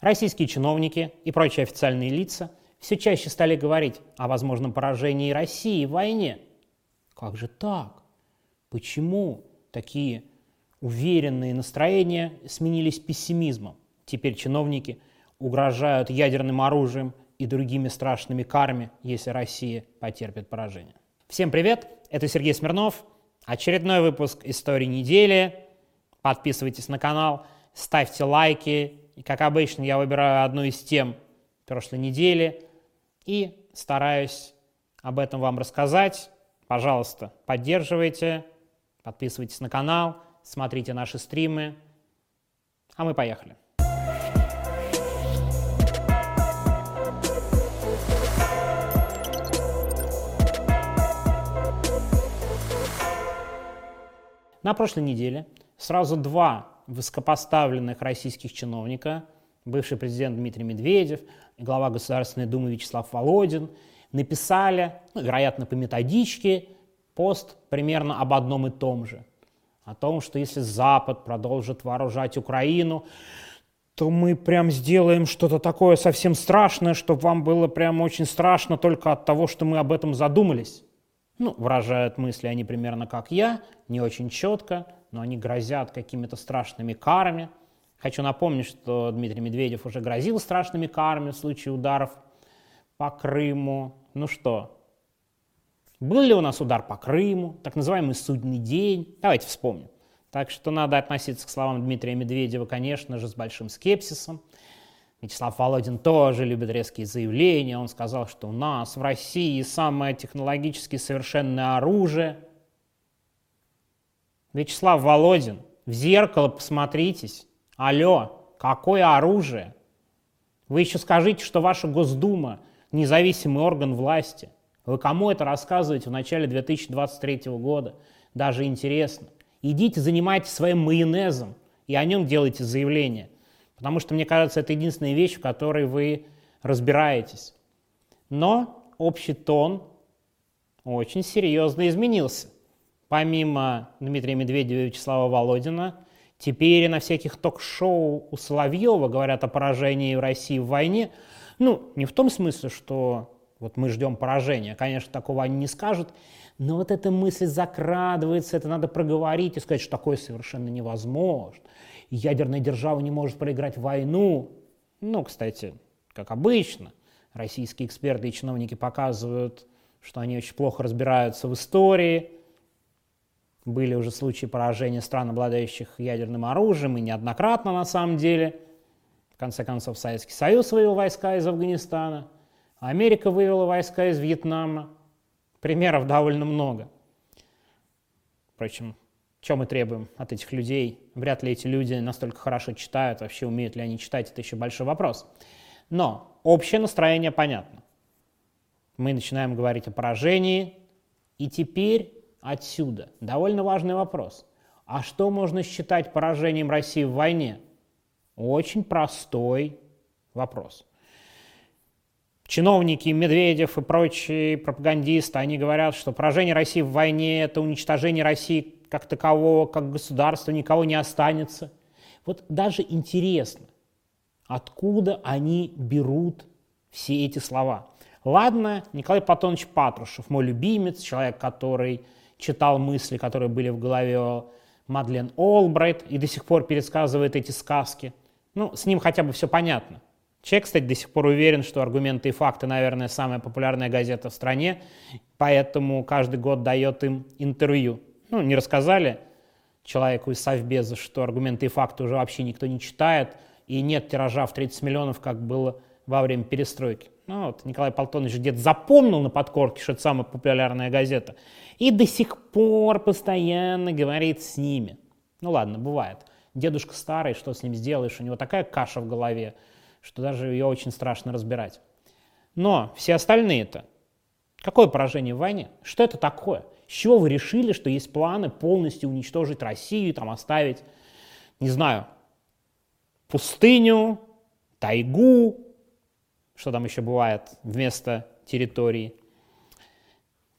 Российские чиновники и прочие официальные лица все чаще стали говорить о возможном поражении России в войне. Как же так? Почему такие уверенные настроения сменились пессимизмом? Теперь чиновники угрожают ядерным оружием и другими страшными карами, если Россия потерпит поражение. Всем привет, это Сергей Смирнов, очередной выпуск «Истории недели». Подписывайтесь на канал, ставьте лайки, и, как обычно, я выбираю одну из тем прошлой недели и стараюсь об этом вам рассказать. Пожалуйста, поддерживайте, подписывайтесь на канал, смотрите наши стримы. А мы поехали. На прошлой неделе сразу два высокопоставленных российских чиновника, бывший президент Дмитрий Медведев глава Государственной Думы Вячеслав Володин, написали, ну, вероятно, по методичке, пост примерно об одном и том же. О том, что если Запад продолжит вооружать Украину, то мы прям сделаем что-то такое совсем страшное, чтобы вам было прям очень страшно только от того, что мы об этом задумались. Ну, выражают мысли они примерно как я, не очень четко, но они грозят какими-то страшными карами. Хочу напомнить, что Дмитрий Медведев уже грозил страшными карами в случае ударов по Крыму. Ну что, был ли у нас удар по Крыму, так называемый судный день? Давайте вспомним. Так что надо относиться к словам Дмитрия Медведева, конечно же, с большим скепсисом. Вячеслав Володин тоже любит резкие заявления. Он сказал, что у нас в России самое технологически совершенное оружие – Вячеслав Володин, в зеркало посмотритесь. Алло, какое оружие? Вы еще скажите, что ваша Госдума – независимый орган власти. Вы кому это рассказываете в начале 2023 года? Даже интересно. Идите, занимайтесь своим майонезом и о нем делайте заявление. Потому что, мне кажется, это единственная вещь, в которой вы разбираетесь. Но общий тон очень серьезно изменился помимо Дмитрия Медведева и Вячеслава Володина, теперь на всяких ток-шоу у Соловьева говорят о поражении России в войне. Ну, не в том смысле, что вот мы ждем поражения. Конечно, такого они не скажут. Но вот эта мысль закрадывается, это надо проговорить и сказать, что такое совершенно невозможно. Ядерная держава не может проиграть войну. Ну, кстати, как обычно, российские эксперты и чиновники показывают, что они очень плохо разбираются в истории, были уже случаи поражения стран, обладающих ядерным оружием, и неоднократно на самом деле. В конце концов, Советский Союз вывел войска из Афганистана, Америка вывела войска из Вьетнама. Примеров довольно много. Впрочем, чем мы требуем от этих людей? Вряд ли эти люди настолько хорошо читают, вообще умеют ли они читать, это еще большой вопрос. Но общее настроение понятно. Мы начинаем говорить о поражении, и теперь отсюда довольно важный вопрос. А что можно считать поражением России в войне? Очень простой вопрос. Чиновники, Медведев и прочие пропагандисты, они говорят, что поражение России в войне – это уничтожение России как такового, как государства, никого не останется. Вот даже интересно, откуда они берут все эти слова. Ладно, Николай Платонович Патрушев, мой любимец, человек, который читал мысли, которые были в голове Мадлен Олбрайт и до сих пор пересказывает эти сказки. Ну, с ним хотя бы все понятно. Человек, кстати, до сих пор уверен, что «Аргументы и факты», наверное, самая популярная газета в стране, поэтому каждый год дает им интервью. Ну, не рассказали человеку из Совбеза, что «Аргументы и факты» уже вообще никто не читает, и нет тиража в 30 миллионов, как было во время перестройки. Ну, вот Николай Полтонович где-то запомнил на подкорке, что это самая популярная газета, и до сих пор постоянно говорит с ними. Ну ладно, бывает. Дедушка старый, что с ним сделаешь, у него такая каша в голове, что даже ее очень страшно разбирать. Но все остальные-то, какое поражение в войне? Что это такое? С чего вы решили, что есть планы полностью уничтожить Россию, там оставить, не знаю, пустыню, тайгу, что там еще бывает вместо территории.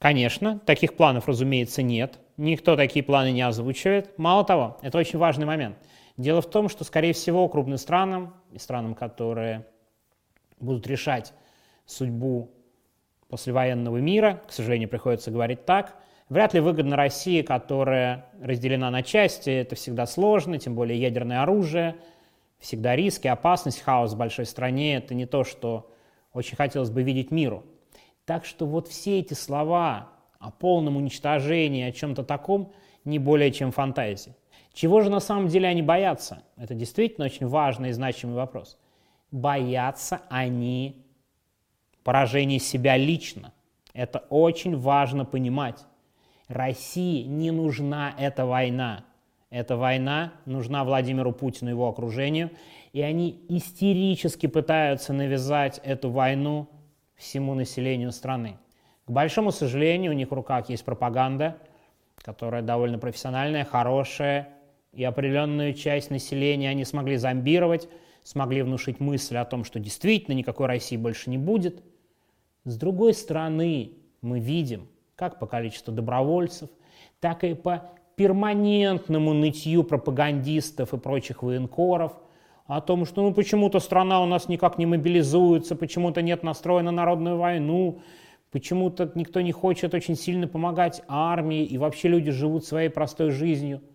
Конечно, таких планов, разумеется, нет. Никто такие планы не озвучивает. Мало того, это очень важный момент. Дело в том, что, скорее всего, крупным странам, и странам, которые будут решать судьбу послевоенного мира, к сожалению, приходится говорить так, вряд ли выгодно России, которая разделена на части, это всегда сложно, тем более ядерное оружие, всегда риски, опасность, хаос в большой стране, это не то, что очень хотелось бы видеть миру. Так что вот все эти слова о полном уничтожении, о чем-то таком, не более чем фантазии. Чего же на самом деле они боятся? Это действительно очень важный и значимый вопрос. Боятся они поражения себя лично. Это очень важно понимать. России не нужна эта война. Эта война нужна Владимиру Путину и его окружению, и они истерически пытаются навязать эту войну всему населению страны. К большому сожалению, у них в руках есть пропаганда, которая довольно профессиональная, хорошая, и определенную часть населения они смогли зомбировать, смогли внушить мысль о том, что действительно никакой России больше не будет. С другой стороны, мы видим, как по количеству добровольцев, так и по перманентному нытью пропагандистов и прочих военкоров о том, что ну почему-то страна у нас никак не мобилизуется, почему-то нет настроя на народную войну, почему-то никто не хочет очень сильно помогать армии, и вообще люди живут своей простой жизнью –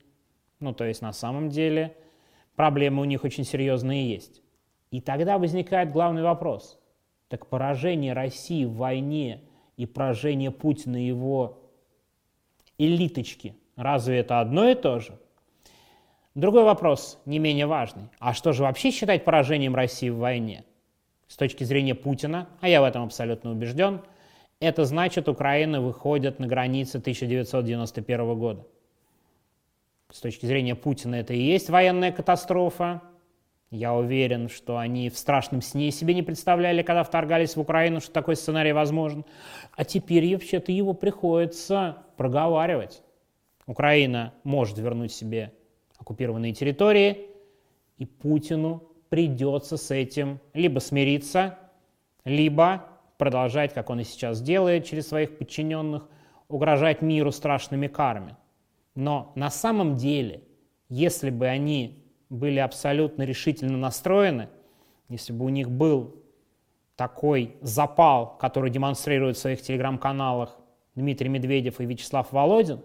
ну, то есть на самом деле проблемы у них очень серьезные есть. И тогда возникает главный вопрос. Так поражение России в войне и поражение Путина и его элиточки, разве это одно и то же? Другой вопрос, не менее важный. А что же вообще считать поражением России в войне? С точки зрения Путина, а я в этом абсолютно убежден, это значит, Украина выходит на границы 1991 года с точки зрения Путина это и есть военная катастрофа. Я уверен, что они в страшном сне себе не представляли, когда вторгались в Украину, что такой сценарий возможен. А теперь вообще-то его приходится проговаривать. Украина может вернуть себе оккупированные территории, и Путину придется с этим либо смириться, либо продолжать, как он и сейчас делает через своих подчиненных, угрожать миру страшными карами. Но на самом деле, если бы они были абсолютно решительно настроены, если бы у них был такой запал, который демонстрирует в своих телеграм-каналах Дмитрий Медведев и Вячеслав Володин,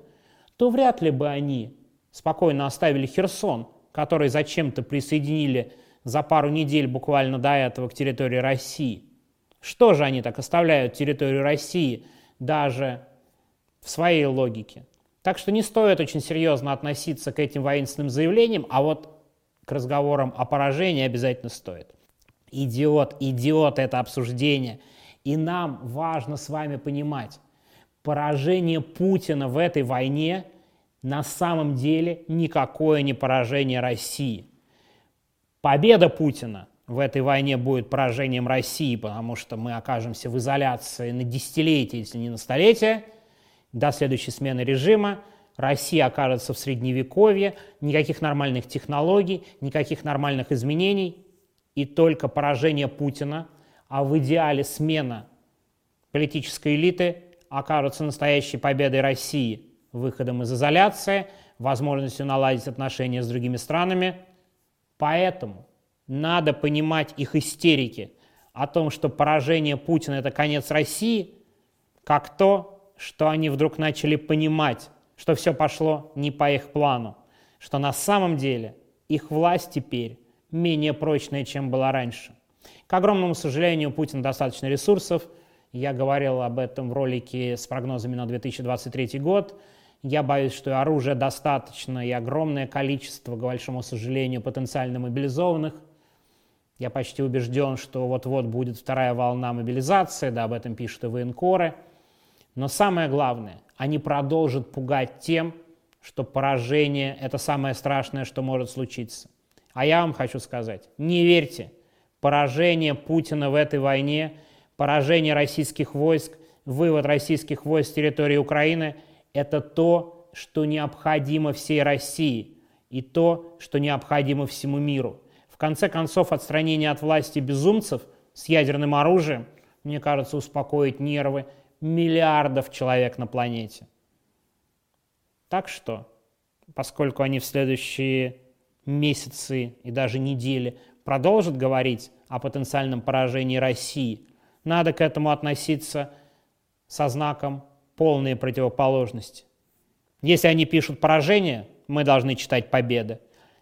то вряд ли бы они спокойно оставили Херсон, который зачем-то присоединили за пару недель буквально до этого к территории России. Что же они так оставляют территорию России даже в своей логике? Так что не стоит очень серьезно относиться к этим воинственным заявлениям, а вот к разговорам о поражении обязательно стоит. Идиот, идиот это обсуждение. И нам важно с вами понимать, поражение Путина в этой войне на самом деле никакое не поражение России. Победа Путина в этой войне будет поражением России, потому что мы окажемся в изоляции на десятилетия, если не на столетия – до следующей смены режима Россия окажется в средневековье, никаких нормальных технологий, никаких нормальных изменений, и только поражение Путина, а в идеале смена политической элиты окажется настоящей победой России, выходом из изоляции, возможностью наладить отношения с другими странами. Поэтому надо понимать их истерики о том, что поражение Путина – это конец России, как то, что они вдруг начали понимать, что все пошло не по их плану, что на самом деле их власть теперь менее прочная, чем была раньше. К огромному сожалению, у Путина достаточно ресурсов. Я говорил об этом в ролике с прогнозами на 2023 год. Я боюсь, что оружия достаточно и огромное количество, к большому сожалению, потенциально мобилизованных. Я почти убежден, что вот-вот будет вторая волна мобилизации, да, об этом пишут и военкоры – но самое главное, они продолжат пугать тем, что поражение – это самое страшное, что может случиться. А я вам хочу сказать, не верьте, поражение Путина в этой войне, поражение российских войск, вывод российских войск с территории Украины – это то, что необходимо всей России и то, что необходимо всему миру. В конце концов, отстранение от власти безумцев с ядерным оружием, мне кажется, успокоит нервы миллиардов человек на планете. Так что, поскольку они в следующие месяцы и даже недели продолжат говорить о потенциальном поражении России, надо к этому относиться со знаком полной противоположности. Если они пишут поражение, мы должны читать победа.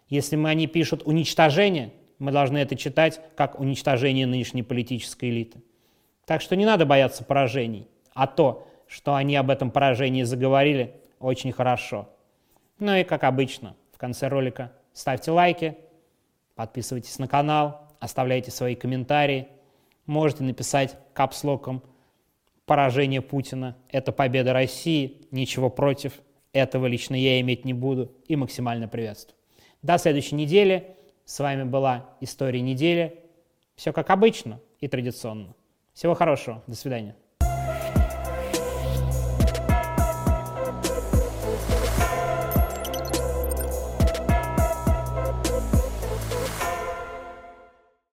Если мы, они пишут уничтожение, мы должны это читать как уничтожение нынешней политической элиты. Так что не надо бояться поражений, а то, что они об этом поражении заговорили, очень хорошо. Ну и как обычно, в конце ролика ставьте лайки, подписывайтесь на канал, оставляйте свои комментарии. Можете написать капслоком «Поражение Путина – это победа России, ничего против, этого лично я иметь не буду» и максимально приветствую. До следующей недели. С вами была «История недели». Все как обычно и традиционно. Всего хорошего. До свидания.